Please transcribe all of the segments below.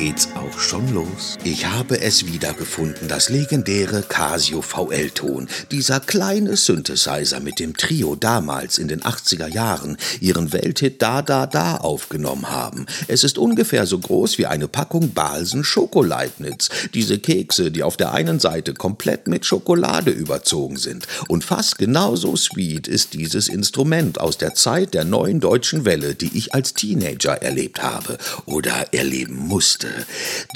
geht's auch schon los. Ich habe es wiedergefunden, das legendäre Casio VL-Ton. Dieser kleine Synthesizer mit dem Trio damals in den 80er Jahren ihren Welthit Da Da Da aufgenommen haben. Es ist ungefähr so groß wie eine Packung Balsen Schokoleibniz. Diese Kekse, die auf der einen Seite komplett mit Schokolade überzogen sind. Und fast genauso sweet ist dieses Instrument aus der Zeit der neuen deutschen Welle, die ich als Teenager erlebt habe oder erleben musste.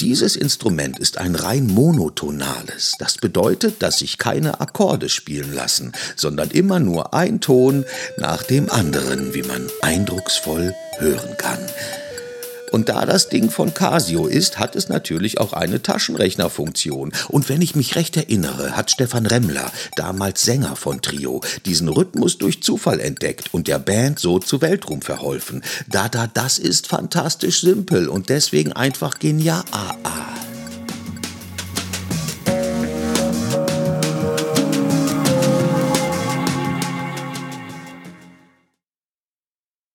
Dieses Instrument ist ein rein monotonales. Das bedeutet, dass sich keine Akkorde spielen lassen, sondern immer nur ein Ton nach dem anderen, wie man eindrucksvoll hören kann. Und da das Ding von Casio ist, hat es natürlich auch eine Taschenrechnerfunktion. Und wenn ich mich recht erinnere, hat Stefan Remmler, damals Sänger von Trio, diesen Rhythmus durch Zufall entdeckt und der Band so zu Weltruhm verholfen. Da, da, das ist fantastisch simpel und deswegen einfach genial.